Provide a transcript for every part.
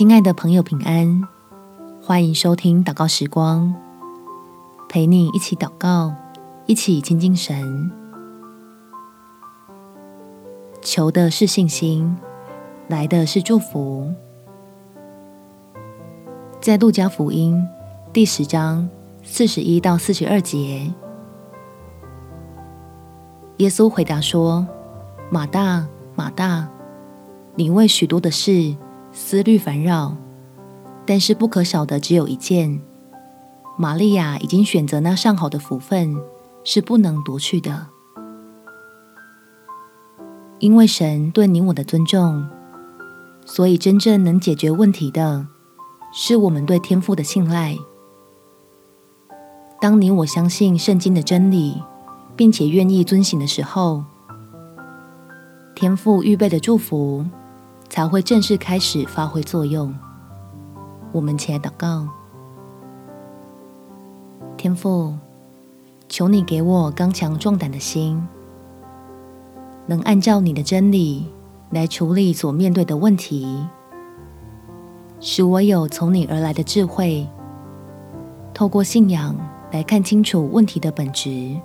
亲爱的朋友，平安！欢迎收听祷告时光，陪你一起祷告，一起亲近神。求的是信心，来的是祝福。在路加福音第十章四十一到四十二节，耶稣回答说：“马大，马大，你为许多的事。”思虑烦扰，但是不可少的只有一件。玛利亚已经选择那上好的福分，是不能夺去的。因为神对你我的尊重，所以真正能解决问题的，是我们对天父的信赖。当你我相信圣经的真理，并且愿意遵行的时候，天父预备的祝福。才会正式开始发挥作用。我们起来祷告，天父，求你给我刚强壮胆的心，能按照你的真理来处理所面对的问题，使我有从你而来的智慧，透过信仰来看清楚问题的本质，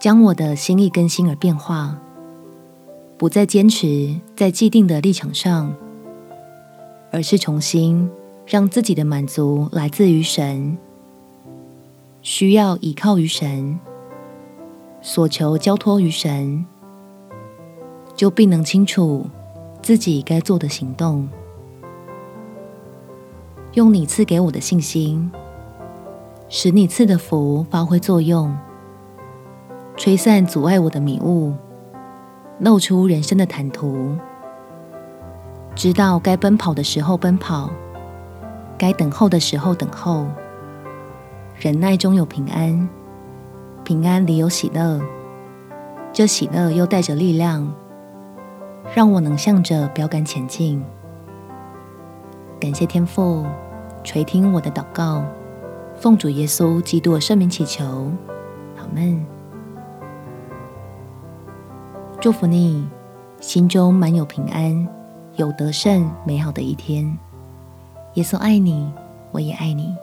将我的心意更新而变化。不再坚持在既定的立场上，而是重新让自己的满足来自于神，需要依靠于神，所求交托于神，就必能清楚自己该做的行动。用你赐给我的信心，使你赐的福发挥作用，吹散阻碍我的迷雾。露出人生的坦途，知道该奔跑的时候奔跑，该等候的时候等候。忍耐中有平安，平安里有喜乐，这喜乐又带着力量，让我能向着标杆前进。感谢天父垂听我的祷告，奉主耶稣基督的圣名祈求，阿们。祝福你，心中满有平安，有得胜美好的一天。耶稣爱你，我也爱你。